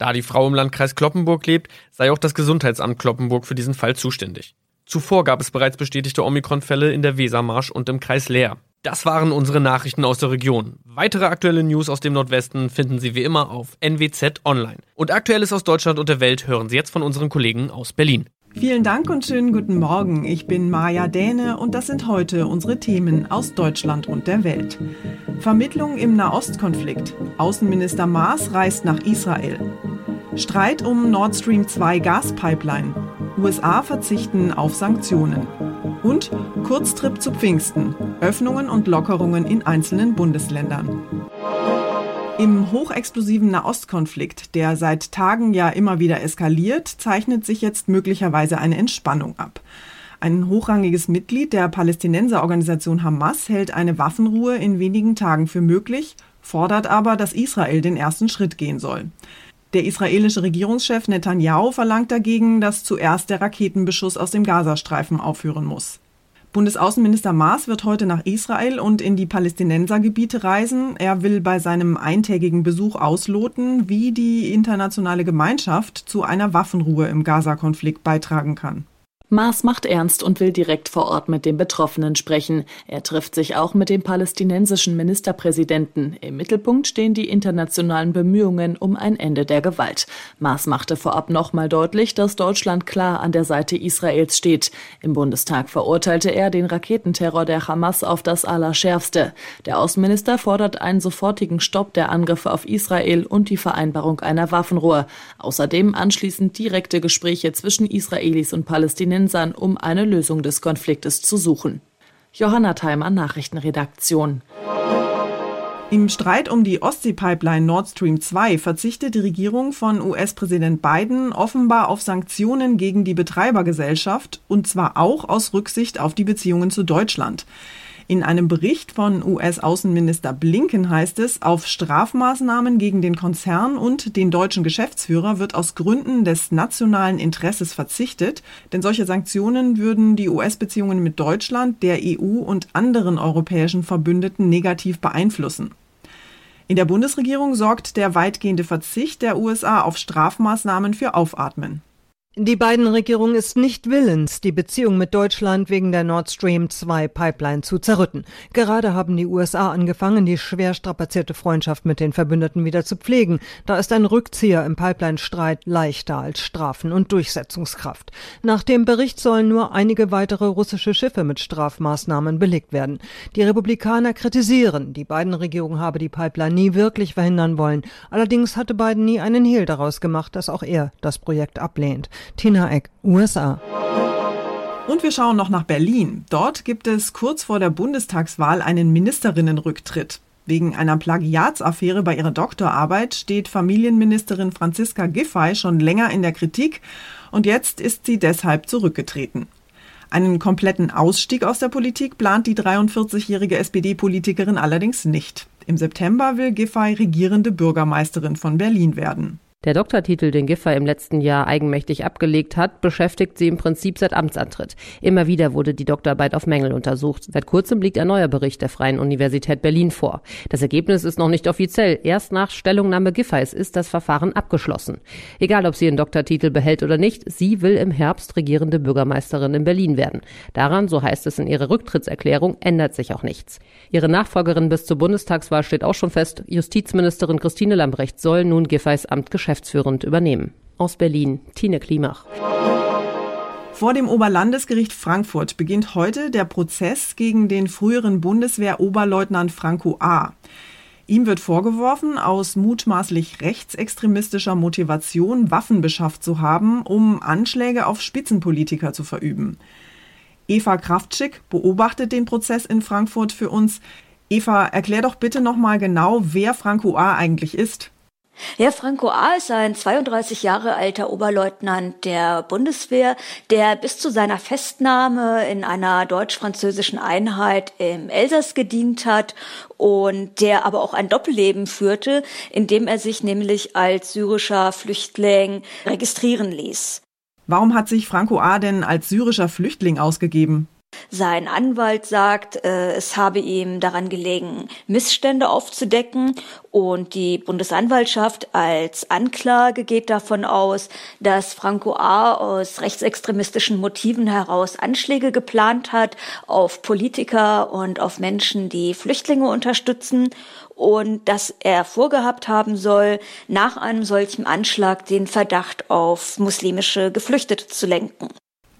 Da die Frau im Landkreis Kloppenburg lebt, sei auch das Gesundheitsamt Kloppenburg für diesen Fall zuständig. Zuvor gab es bereits bestätigte Omikron-Fälle in der Wesermarsch und im Kreis Leer. Das waren unsere Nachrichten aus der Region. Weitere aktuelle News aus dem Nordwesten finden Sie wie immer auf NWZ Online. Und Aktuelles aus Deutschland und der Welt hören Sie jetzt von unseren Kollegen aus Berlin. Vielen Dank und schönen guten Morgen. Ich bin Maja Däne und das sind heute unsere Themen aus Deutschland und der Welt. Vermittlung im Nahostkonflikt. Außenminister Maas reist nach Israel. Streit um Nord Stream 2 Gaspipeline. USA verzichten auf Sanktionen. Und Kurztrip zu Pfingsten. Öffnungen und Lockerungen in einzelnen Bundesländern. Im hochexplosiven Nahostkonflikt, der seit Tagen ja immer wieder eskaliert, zeichnet sich jetzt möglicherweise eine Entspannung ab. Ein hochrangiges Mitglied der Palästinenserorganisation Hamas hält eine Waffenruhe in wenigen Tagen für möglich, fordert aber, dass Israel den ersten Schritt gehen soll. Der israelische Regierungschef Netanyahu verlangt dagegen, dass zuerst der Raketenbeschuss aus dem Gazastreifen aufhören muss. Bundesaußenminister Maas wird heute nach Israel und in die Palästinensergebiete reisen. Er will bei seinem eintägigen Besuch ausloten, wie die internationale Gemeinschaft zu einer Waffenruhe im Gaza-Konflikt beitragen kann. Maas macht ernst und will direkt vor Ort mit den Betroffenen sprechen. Er trifft sich auch mit dem palästinensischen Ministerpräsidenten. Im Mittelpunkt stehen die internationalen Bemühungen um ein Ende der Gewalt. Maas machte vorab nochmal deutlich, dass Deutschland klar an der Seite Israels steht. Im Bundestag verurteilte er den Raketenterror der Hamas auf das Allerschärfste. Der Außenminister fordert einen sofortigen Stopp der Angriffe auf Israel und die Vereinbarung einer Waffenruhe. Außerdem anschließend direkte Gespräche zwischen Israelis und Palästinensern Palästinensern, um eine Lösung des Konfliktes zu suchen. Johanna Theimer, Nachrichtenredaktion. Im Streit um die Ostsee-Pipeline Nord Stream 2 verzichtet die Regierung von US-Präsident Biden offenbar auf Sanktionen gegen die Betreibergesellschaft, und zwar auch aus Rücksicht auf die Beziehungen zu Deutschland. In einem Bericht von US-Außenminister Blinken heißt es, auf Strafmaßnahmen gegen den Konzern und den deutschen Geschäftsführer wird aus Gründen des nationalen Interesses verzichtet, denn solche Sanktionen würden die US-Beziehungen mit Deutschland, der EU und anderen europäischen Verbündeten negativ beeinflussen. In der Bundesregierung sorgt der weitgehende Verzicht der USA auf Strafmaßnahmen für Aufatmen. Die beiden Regierung ist nicht willens, die Beziehung mit Deutschland wegen der Nord Stream 2 Pipeline zu zerrütten. Gerade haben die USA angefangen, die schwer strapazierte Freundschaft mit den Verbündeten wieder zu pflegen. Da ist ein Rückzieher im Pipeline-Streit leichter als Strafen und Durchsetzungskraft. Nach dem Bericht sollen nur einige weitere russische Schiffe mit Strafmaßnahmen belegt werden. Die Republikaner kritisieren, die beiden Regierungen habe die Pipeline nie wirklich verhindern wollen. Allerdings hatte Biden nie einen Hehl daraus gemacht, dass auch er das Projekt ablehnt. Tina Eck, USA. Und wir schauen noch nach Berlin. Dort gibt es kurz vor der Bundestagswahl einen Ministerinnenrücktritt. Wegen einer Plagiatsaffäre bei ihrer Doktorarbeit steht Familienministerin Franziska Giffey schon länger in der Kritik und jetzt ist sie deshalb zurückgetreten. Einen kompletten Ausstieg aus der Politik plant die 43-jährige SPD-Politikerin allerdings nicht. Im September will Giffey regierende Bürgermeisterin von Berlin werden. Der Doktortitel, den Giffey im letzten Jahr eigenmächtig abgelegt hat, beschäftigt sie im Prinzip seit Amtsantritt. Immer wieder wurde die Doktorarbeit auf Mängel untersucht. Seit kurzem liegt ein neuer Bericht der Freien Universität Berlin vor. Das Ergebnis ist noch nicht offiziell. Erst nach Stellungnahme Giffeys ist das Verfahren abgeschlossen. Egal, ob sie ihren Doktortitel behält oder nicht, sie will im Herbst regierende Bürgermeisterin in Berlin werden. Daran, so heißt es in ihrer Rücktrittserklärung, ändert sich auch nichts. Ihre Nachfolgerin bis zur Bundestagswahl steht auch schon fest. Justizministerin Christine Lambrecht soll nun Giffeys Amt geschäft geschäftsführend übernehmen. Aus Berlin, Tine Klimach. Vor dem Oberlandesgericht Frankfurt beginnt heute der Prozess gegen den früheren Bundeswehr-Oberleutnant Franco A. Ihm wird vorgeworfen, aus mutmaßlich rechtsextremistischer Motivation Waffen beschafft zu haben, um Anschläge auf Spitzenpolitiker zu verüben. Eva Kraftschick beobachtet den Prozess in Frankfurt für uns. Eva, erklär doch bitte nochmal genau, wer Franco A. eigentlich ist. Ja, Franco A. ist ein 32 Jahre alter Oberleutnant der Bundeswehr, der bis zu seiner Festnahme in einer deutsch-französischen Einheit im Elsass gedient hat und der aber auch ein Doppelleben führte, indem er sich nämlich als syrischer Flüchtling registrieren ließ. Warum hat sich Franco A. denn als syrischer Flüchtling ausgegeben? Sein Anwalt sagt, äh, es habe ihm daran gelegen, Missstände aufzudecken und die Bundesanwaltschaft als Anklage geht davon aus, dass Franco A. aus rechtsextremistischen Motiven heraus Anschläge geplant hat auf Politiker und auf Menschen, die Flüchtlinge unterstützen und dass er vorgehabt haben soll, nach einem solchen Anschlag den Verdacht auf muslimische Geflüchtete zu lenken.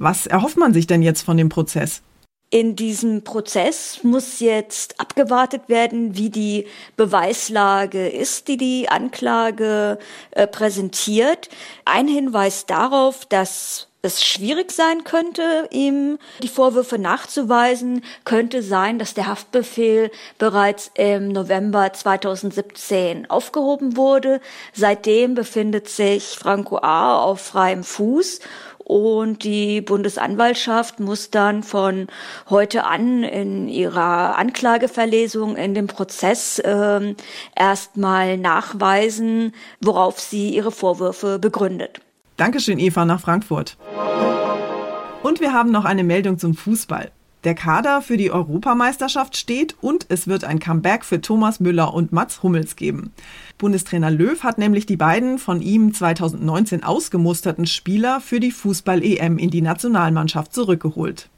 Was erhofft man sich denn jetzt von dem Prozess? In diesem Prozess muss jetzt abgewartet werden, wie die Beweislage ist, die die Anklage äh, präsentiert. Ein Hinweis darauf, dass es schwierig sein könnte, ihm die Vorwürfe nachzuweisen, könnte sein, dass der Haftbefehl bereits im November 2017 aufgehoben wurde. Seitdem befindet sich Franco A. auf freiem Fuß und die Bundesanwaltschaft muss dann von heute an in ihrer Anklageverlesung in dem Prozess äh, erstmal nachweisen, worauf sie ihre Vorwürfe begründet. Dankeschön, Eva, nach Frankfurt. Und wir haben noch eine Meldung zum Fußball. Der Kader für die Europameisterschaft steht und es wird ein Comeback für Thomas Müller und Mats Hummels geben. Bundestrainer Löw hat nämlich die beiden von ihm 2019 ausgemusterten Spieler für die Fußball-EM in die Nationalmannschaft zurückgeholt.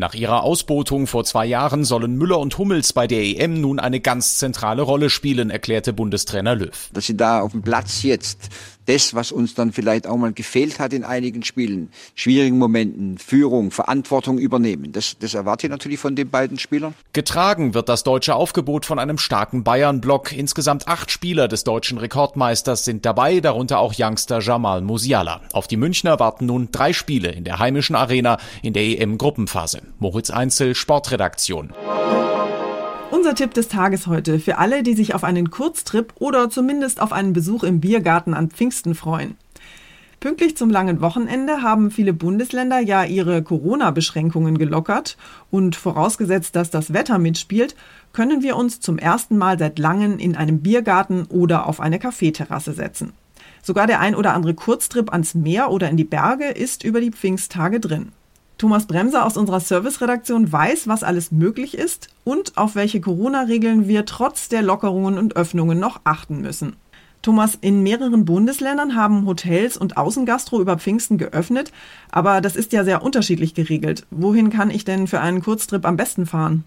Nach ihrer Ausbotung vor zwei Jahren sollen Müller und Hummels bei der EM nun eine ganz zentrale Rolle spielen, erklärte Bundestrainer Löw. Dass sie da auf dem Platz jetzt das, was uns dann vielleicht auch mal gefehlt hat in einigen Spielen, schwierigen Momenten, Führung, Verantwortung übernehmen. Das, das erwarte ich natürlich von den beiden Spielern. Getragen wird das deutsche Aufgebot von einem starken Bayern-Block. Insgesamt acht Spieler des deutschen Rekordmeisters sind dabei, darunter auch Youngster Jamal Musiala. Auf die Münchner warten nun drei Spiele in der heimischen Arena in der EM-Gruppenphase. Moritz Einzel, Sportredaktion. Unser Tipp des Tages heute für alle, die sich auf einen Kurztrip oder zumindest auf einen Besuch im Biergarten an Pfingsten freuen. Pünktlich zum langen Wochenende haben viele Bundesländer ja ihre Corona-Beschränkungen gelockert und vorausgesetzt, dass das Wetter mitspielt, können wir uns zum ersten Mal seit langem in einem Biergarten oder auf eine Kaffeeterrasse setzen. Sogar der ein oder andere Kurztrip ans Meer oder in die Berge ist über die Pfingsttage drin. Thomas Bremser aus unserer Serviceredaktion weiß, was alles möglich ist und auf welche Corona-Regeln wir trotz der Lockerungen und Öffnungen noch achten müssen. Thomas, in mehreren Bundesländern haben Hotels und Außengastro über Pfingsten geöffnet, aber das ist ja sehr unterschiedlich geregelt. Wohin kann ich denn für einen Kurztrip am besten fahren?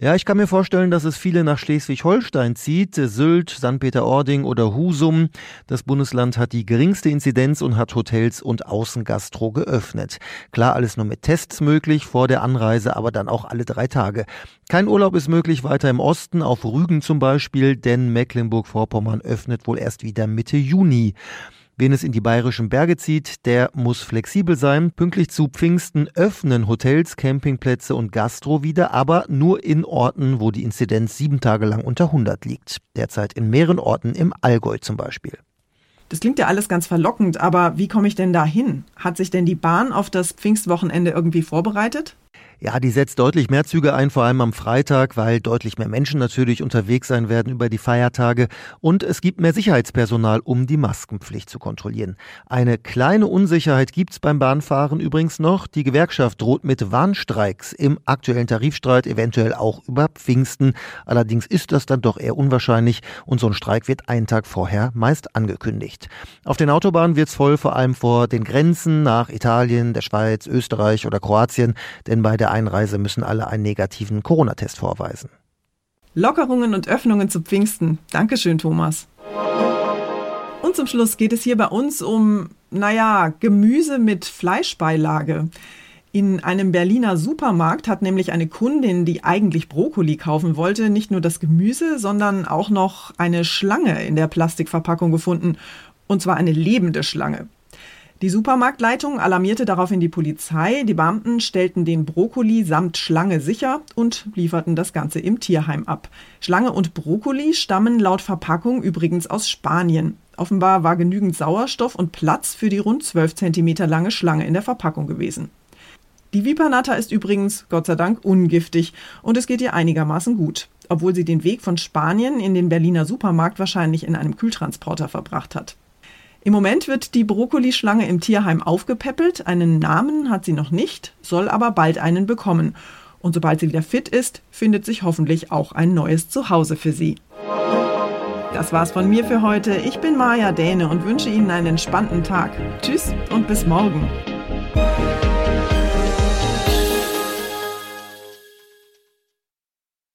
Ja, ich kann mir vorstellen, dass es viele nach Schleswig-Holstein zieht, Sylt, St. Peter-Ording oder Husum. Das Bundesland hat die geringste Inzidenz und hat Hotels und Außengastro geöffnet. Klar, alles nur mit Tests möglich, vor der Anreise aber dann auch alle drei Tage. Kein Urlaub ist möglich weiter im Osten, auf Rügen zum Beispiel, denn Mecklenburg-Vorpommern öffnet wohl erst wieder Mitte Juni. Wen es in die bayerischen Berge zieht, der muss flexibel sein. Pünktlich zu Pfingsten öffnen Hotels, Campingplätze und Gastro wieder, aber nur in Orten, wo die Inzidenz sieben Tage lang unter 100 liegt. Derzeit in mehreren Orten im Allgäu zum Beispiel. Das klingt ja alles ganz verlockend, aber wie komme ich denn da hin? Hat sich denn die Bahn auf das Pfingstwochenende irgendwie vorbereitet? Ja, die setzt deutlich mehr Züge ein, vor allem am Freitag, weil deutlich mehr Menschen natürlich unterwegs sein werden über die Feiertage und es gibt mehr Sicherheitspersonal, um die Maskenpflicht zu kontrollieren. Eine kleine Unsicherheit gibt's beim Bahnfahren übrigens noch. Die Gewerkschaft droht mit Warnstreiks im aktuellen Tarifstreit, eventuell auch über Pfingsten. Allerdings ist das dann doch eher unwahrscheinlich und so ein Streik wird einen Tag vorher meist angekündigt. Auf den Autobahnen wird's voll, vor allem vor den Grenzen nach Italien, der Schweiz, Österreich oder Kroatien, denn bei der der Einreise müssen alle einen negativen Corona-Test vorweisen. Lockerungen und Öffnungen zu Pfingsten. Dankeschön, Thomas. Und zum Schluss geht es hier bei uns um, naja, Gemüse mit Fleischbeilage. In einem Berliner Supermarkt hat nämlich eine Kundin, die eigentlich Brokkoli kaufen wollte, nicht nur das Gemüse, sondern auch noch eine Schlange in der Plastikverpackung gefunden. Und zwar eine lebende Schlange. Die Supermarktleitung alarmierte daraufhin die Polizei. Die Beamten stellten den Brokkoli samt Schlange sicher und lieferten das Ganze im Tierheim ab. Schlange und Brokkoli stammen laut Verpackung übrigens aus Spanien. Offenbar war genügend Sauerstoff und Platz für die rund 12 cm lange Schlange in der Verpackung gewesen. Die Vipernata ist übrigens, Gott sei Dank, ungiftig und es geht ihr einigermaßen gut, obwohl sie den Weg von Spanien in den Berliner Supermarkt wahrscheinlich in einem Kühltransporter verbracht hat. Im Moment wird die Brokkolischlange im Tierheim aufgepäppelt. Einen Namen hat sie noch nicht, soll aber bald einen bekommen. Und sobald sie wieder fit ist, findet sich hoffentlich auch ein neues Zuhause für sie. Das war's von mir für heute. Ich bin Maja Däne und wünsche Ihnen einen entspannten Tag. Tschüss und bis morgen.